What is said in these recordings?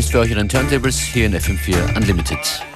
ist für euch in den Turntables hier in FM4 Unlimited.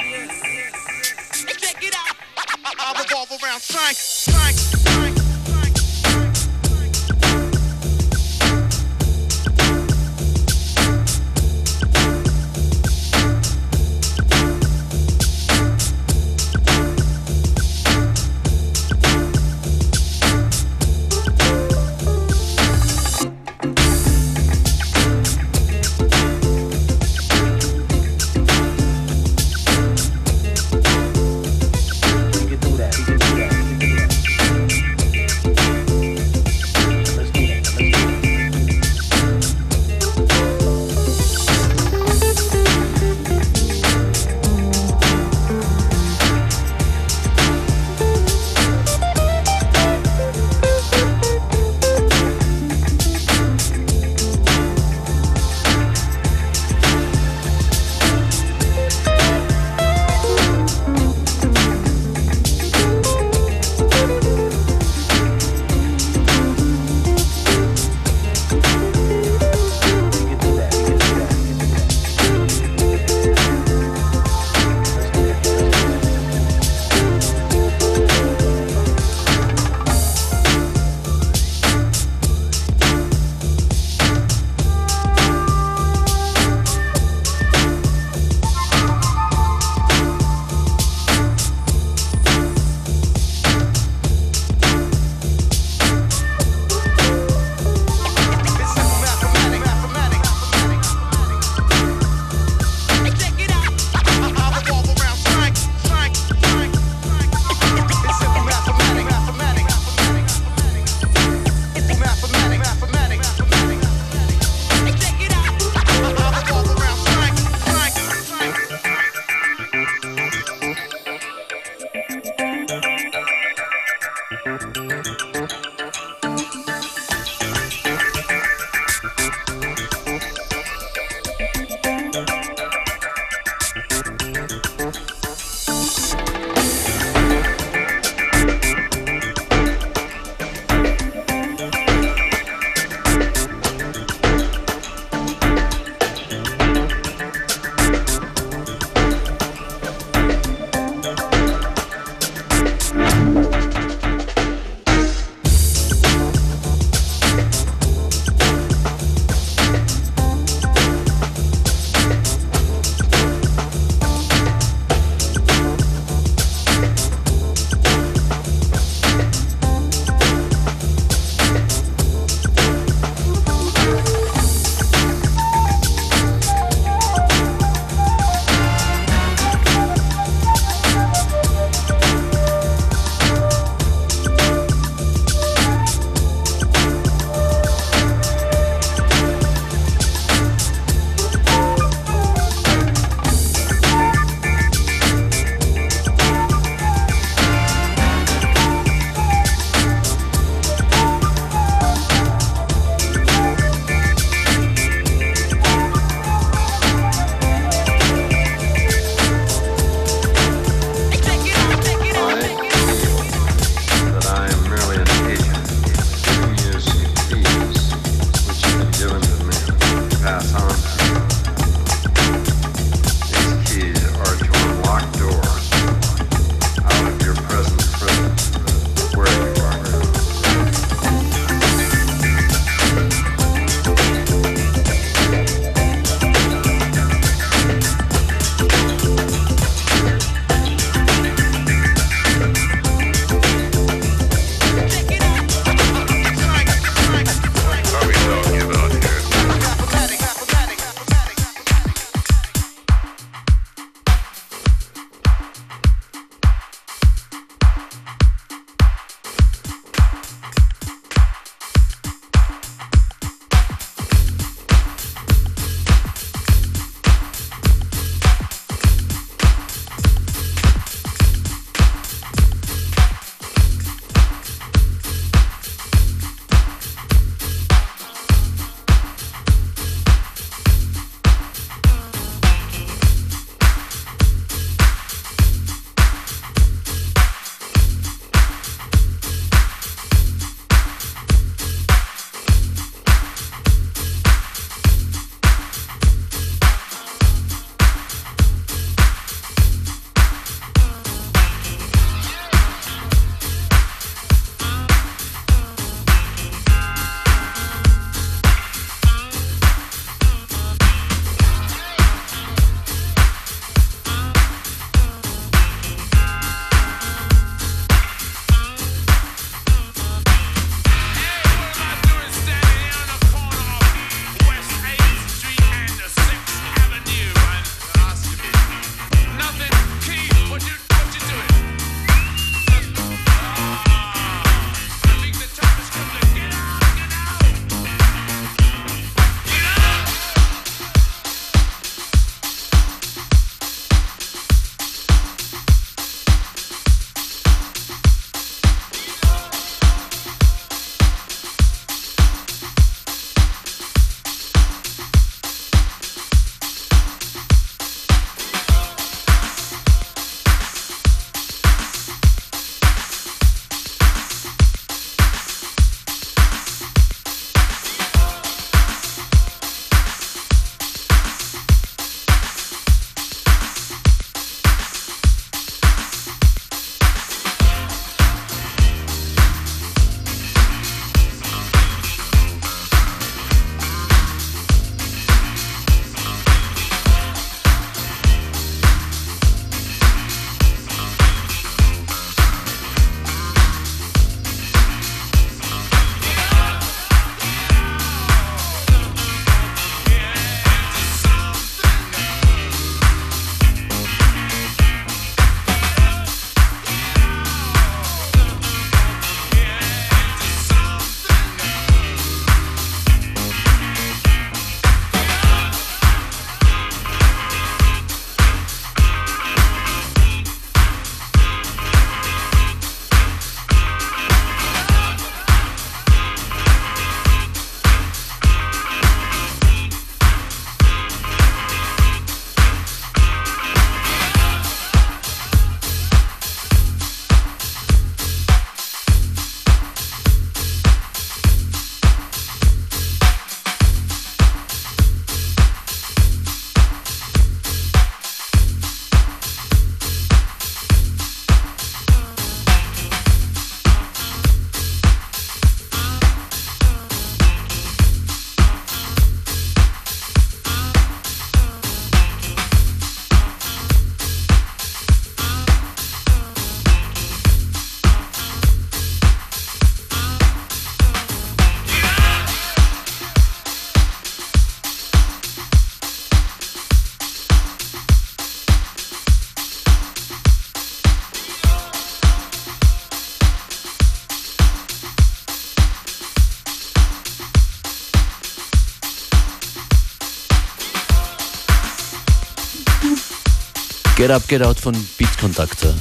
Get Up, Get Out von Beat Conductor.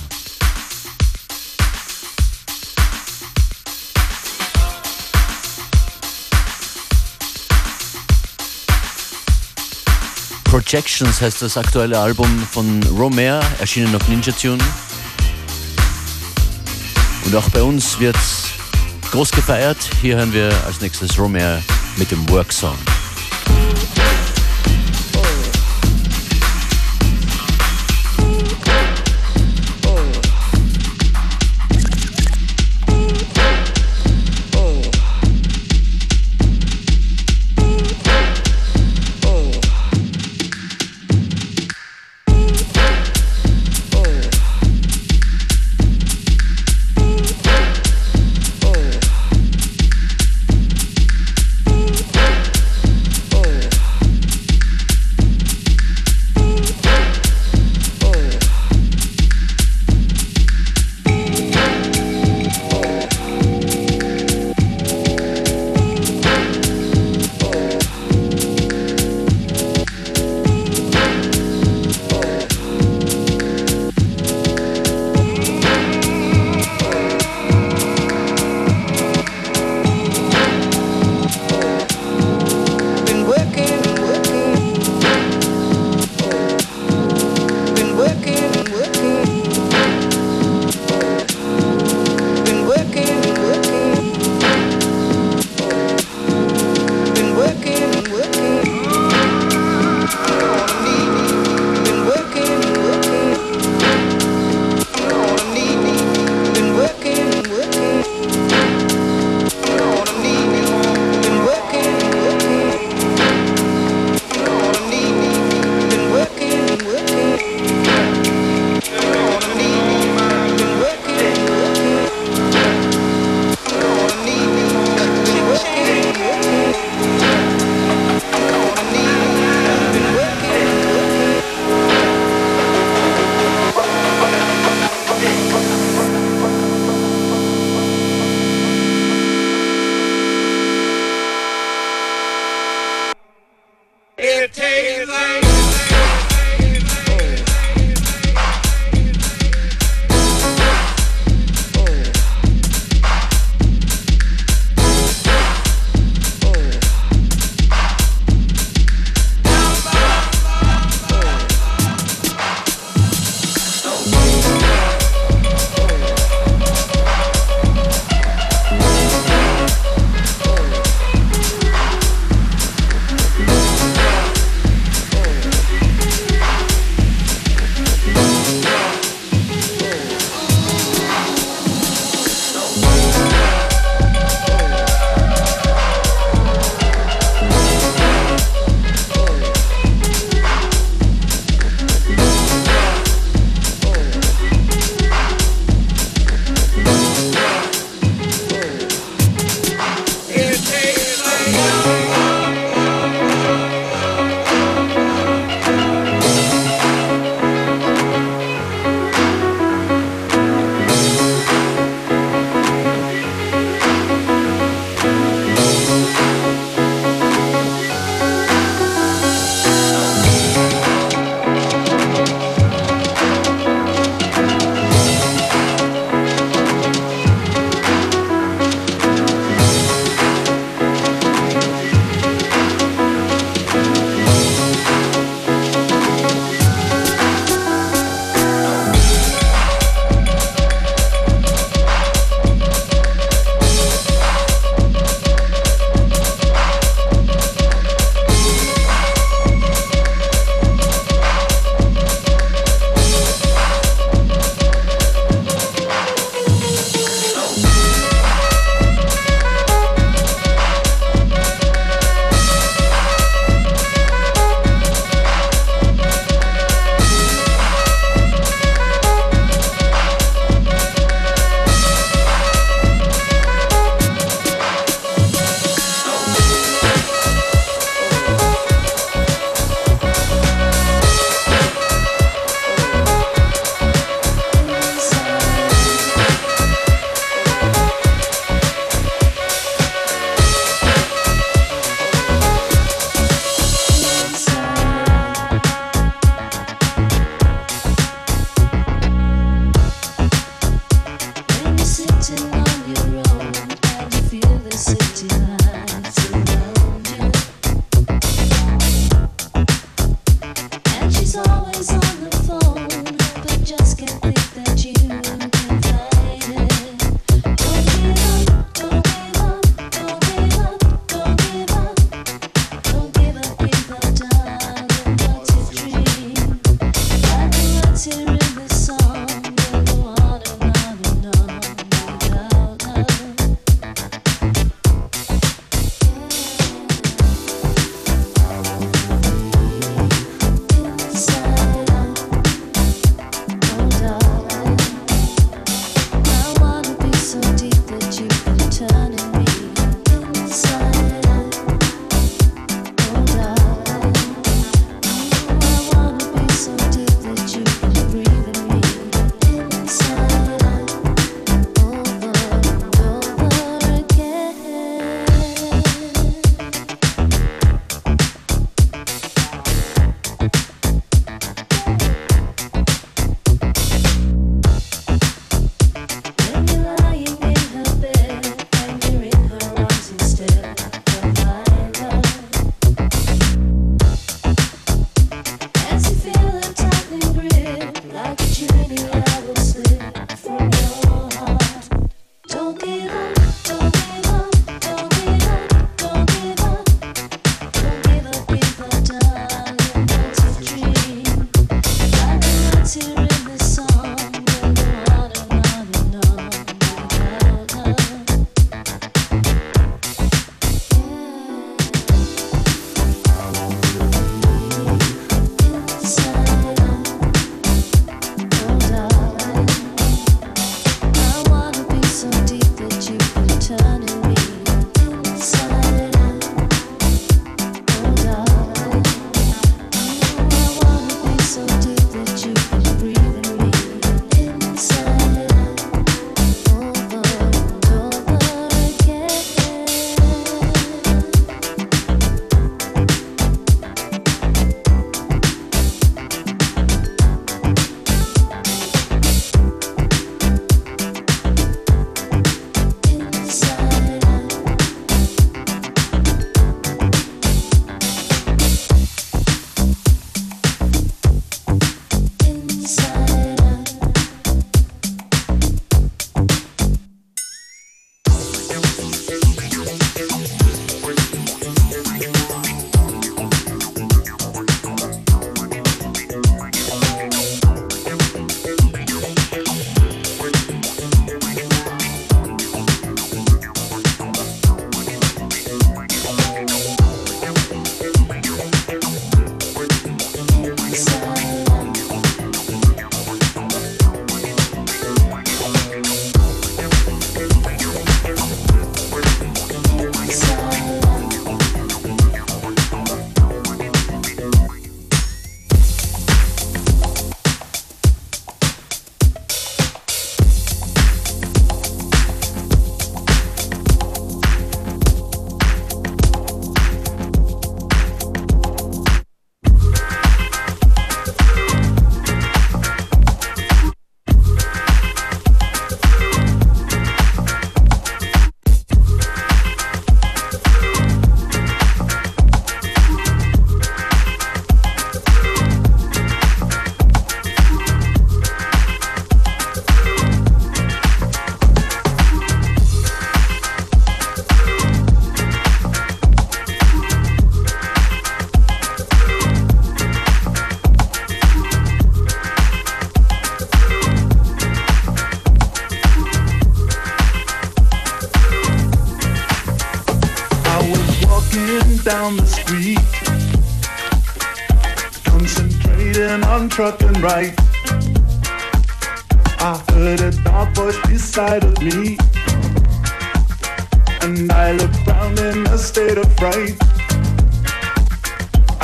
Projections heißt das aktuelle Album von Romare, erschienen auf Ninja Tune. Und auch bei uns wird groß gefeiert. Hier hören wir als nächstes Romare mit dem Work Song.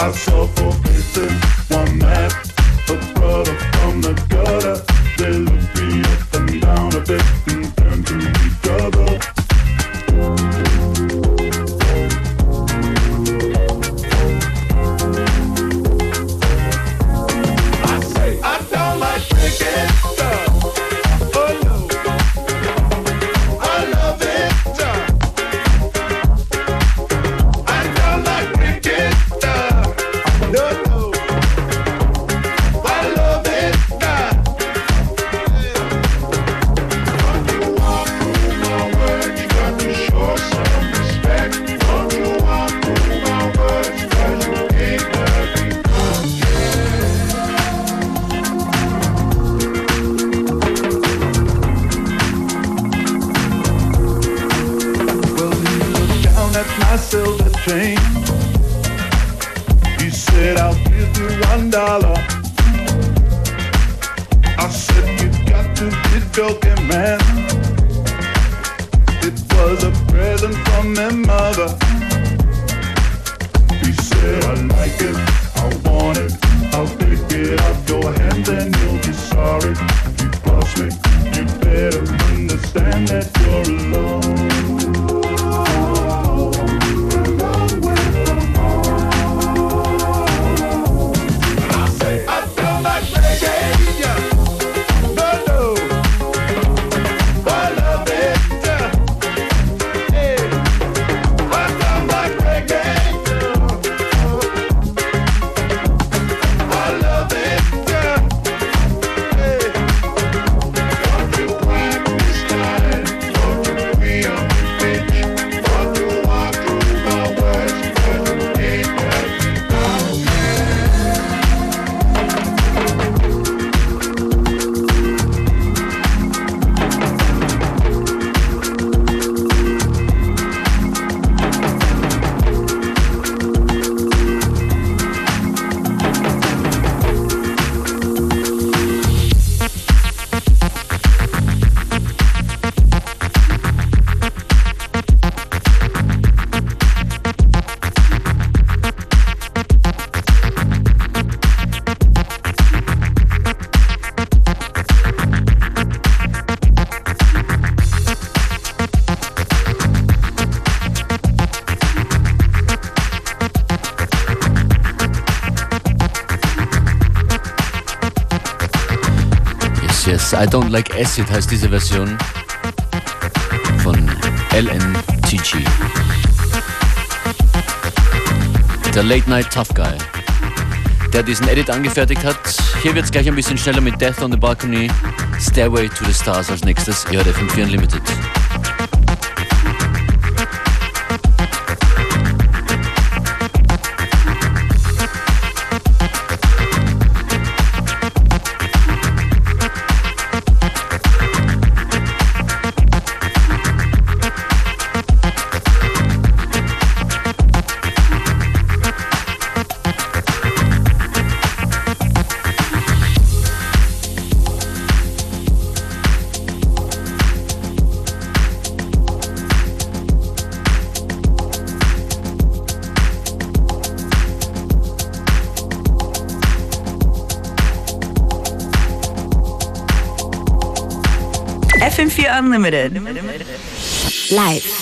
I suffocated one night. A brother from the gutter, still up and down a bit and to. I Don't Like Acid heißt diese Version von LNTG. Der Late Night Tough Guy, der diesen Edit angefertigt hat. Hier wird es gleich ein bisschen schneller mit Death on the Balcony, Stairway to the Stars als nächstes. Ihr hört FM4 Unlimited. Limited. Limited.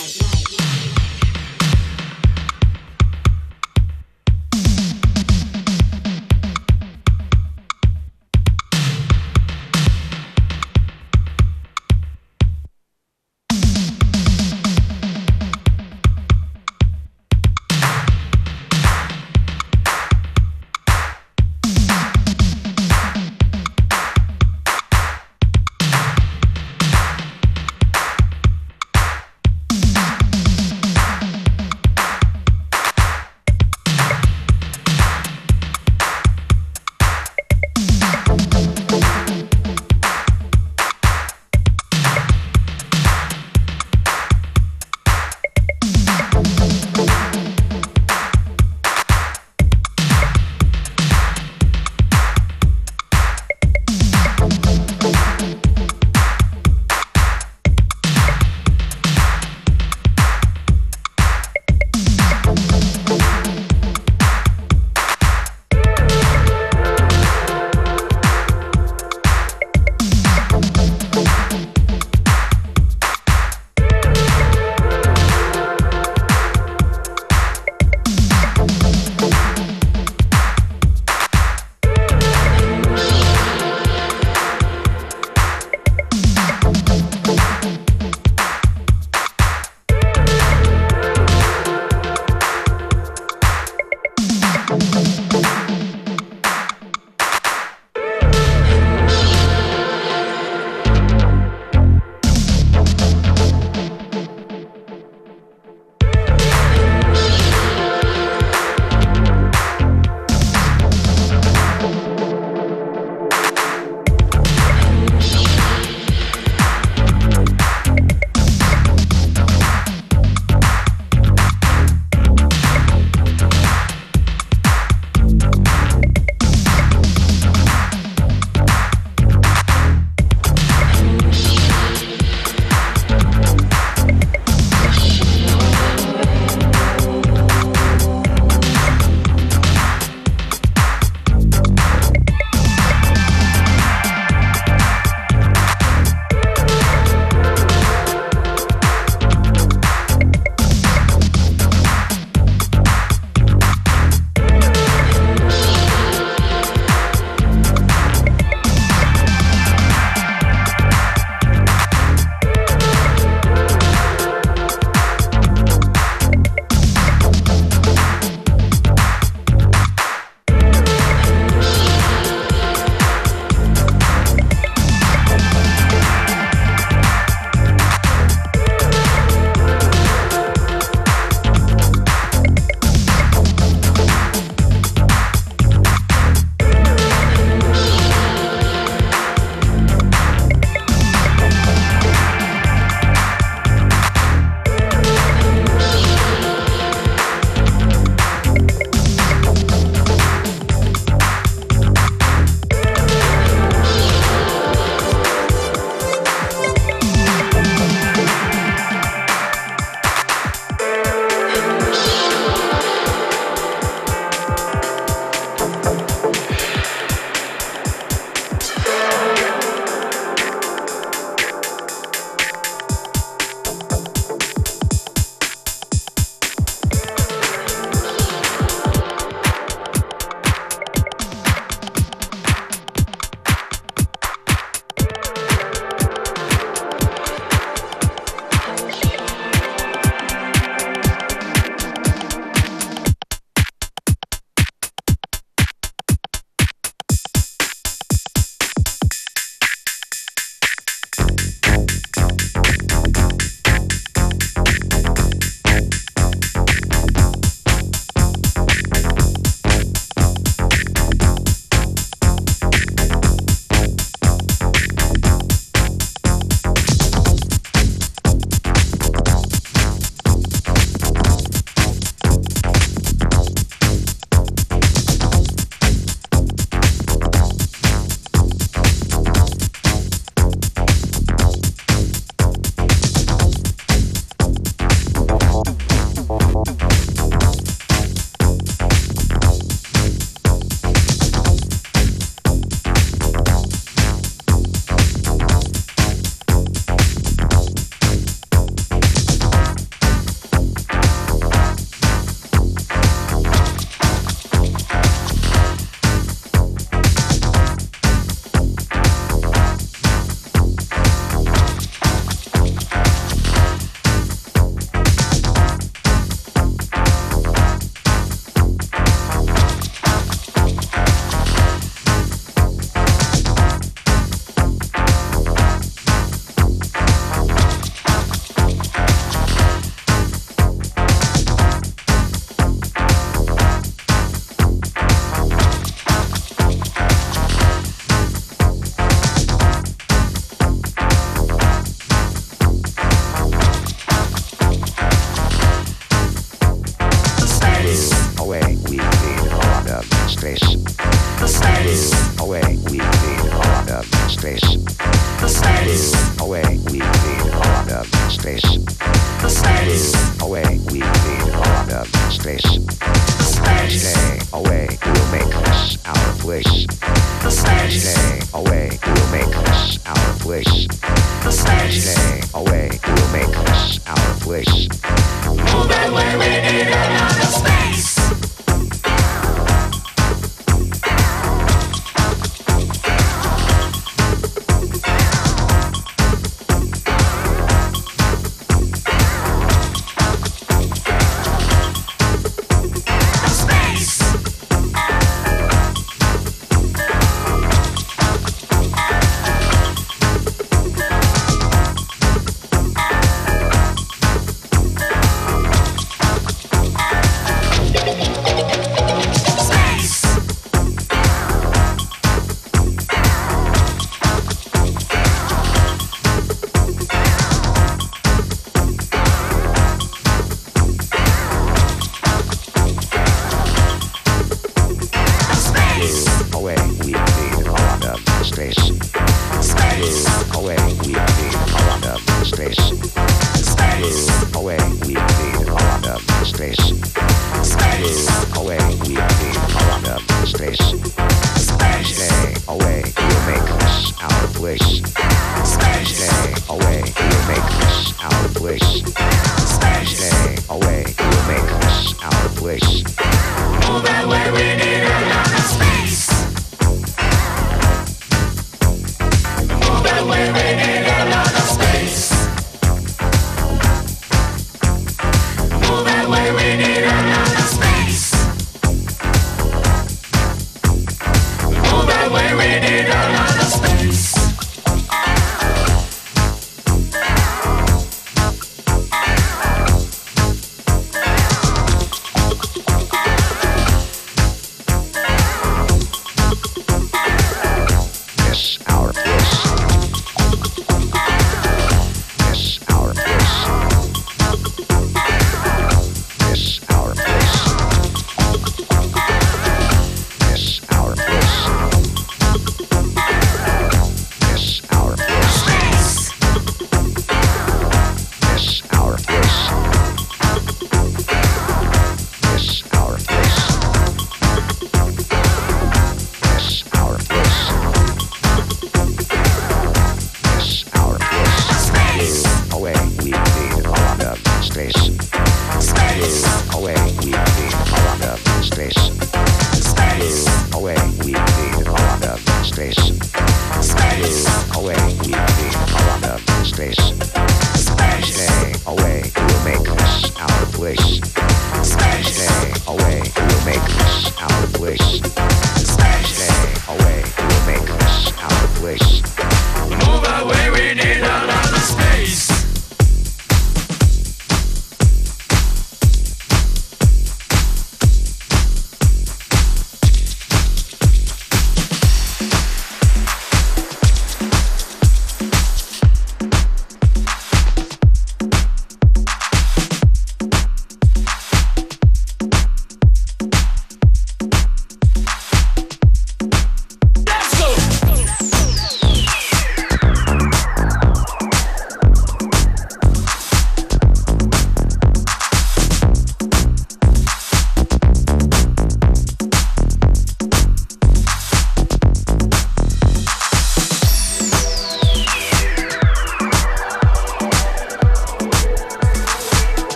Place.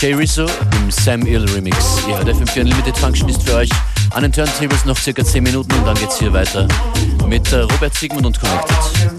Jay Rizzo im Sam Ill Remix. Ja, der FM4 Unlimited Function ist für euch an den Turntables noch circa 10 Minuten und dann geht's hier weiter mit äh, Robert Sigmund und Connected.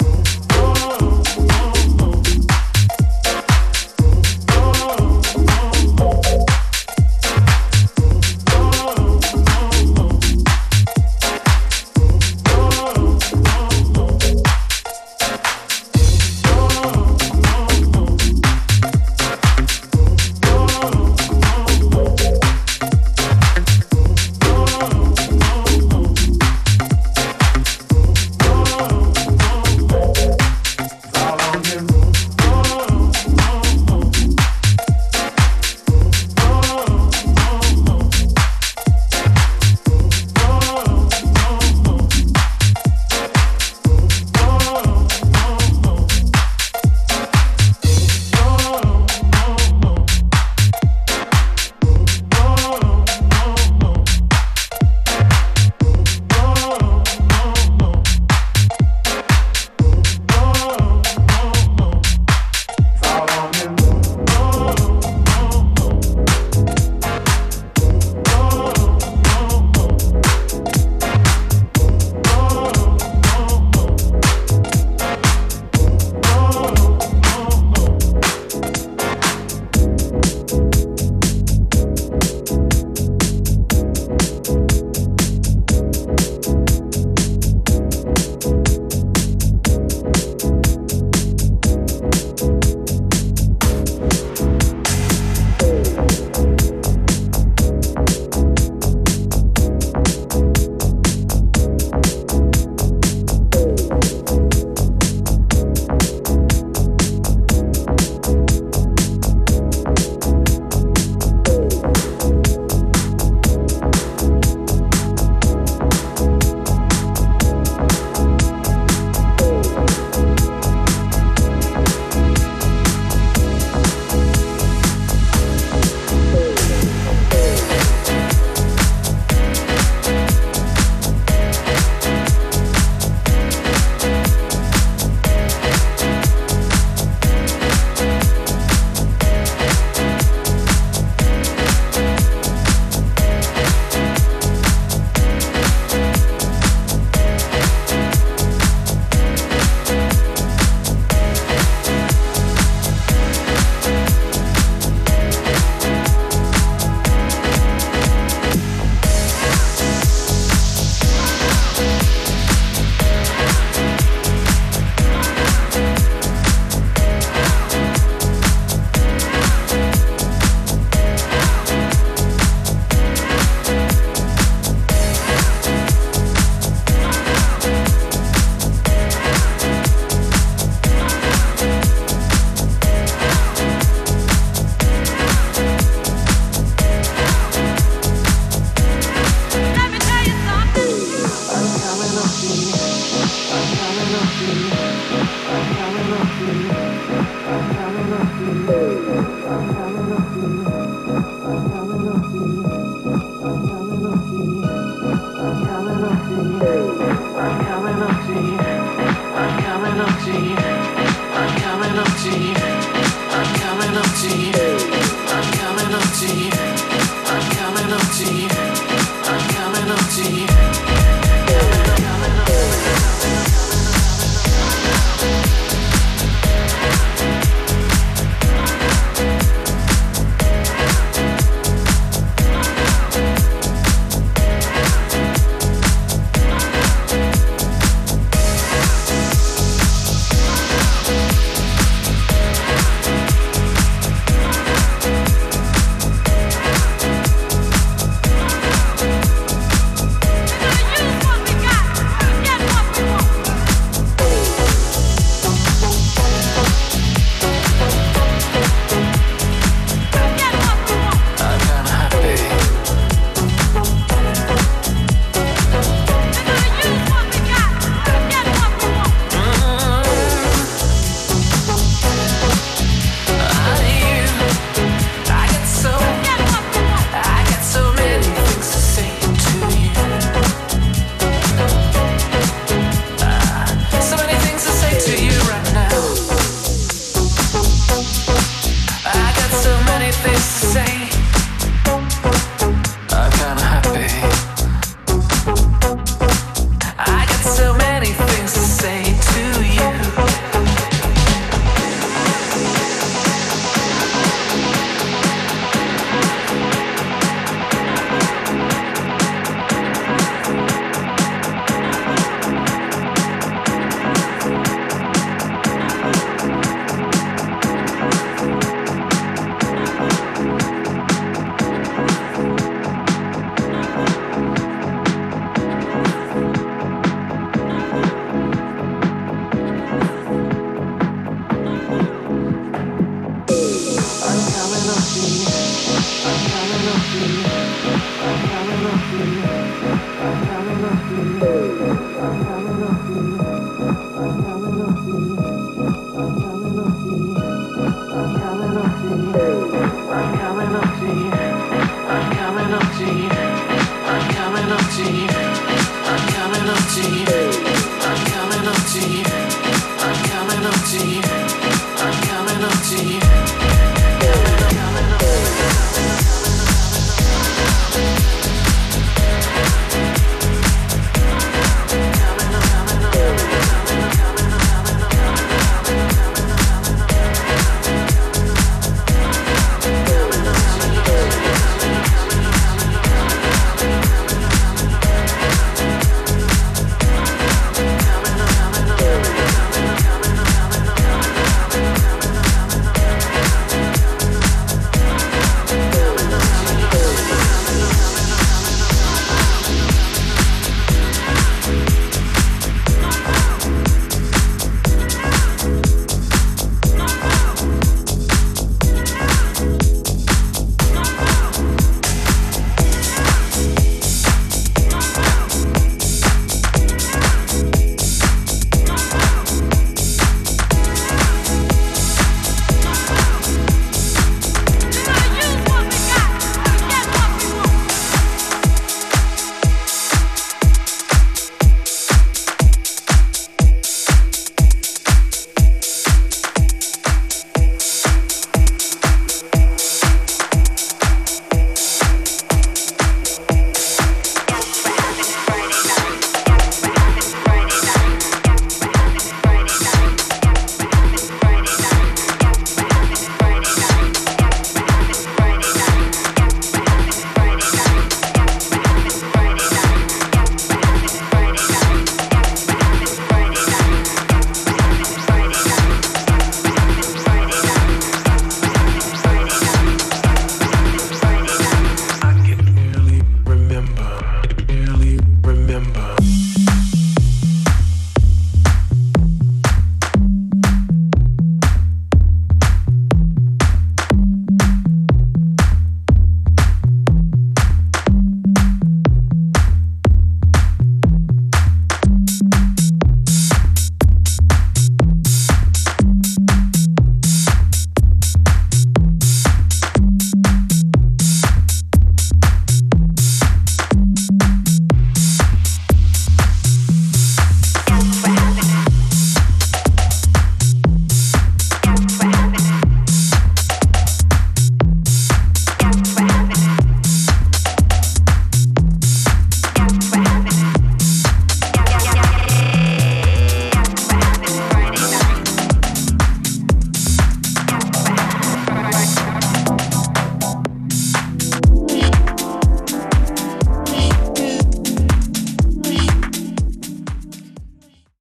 You.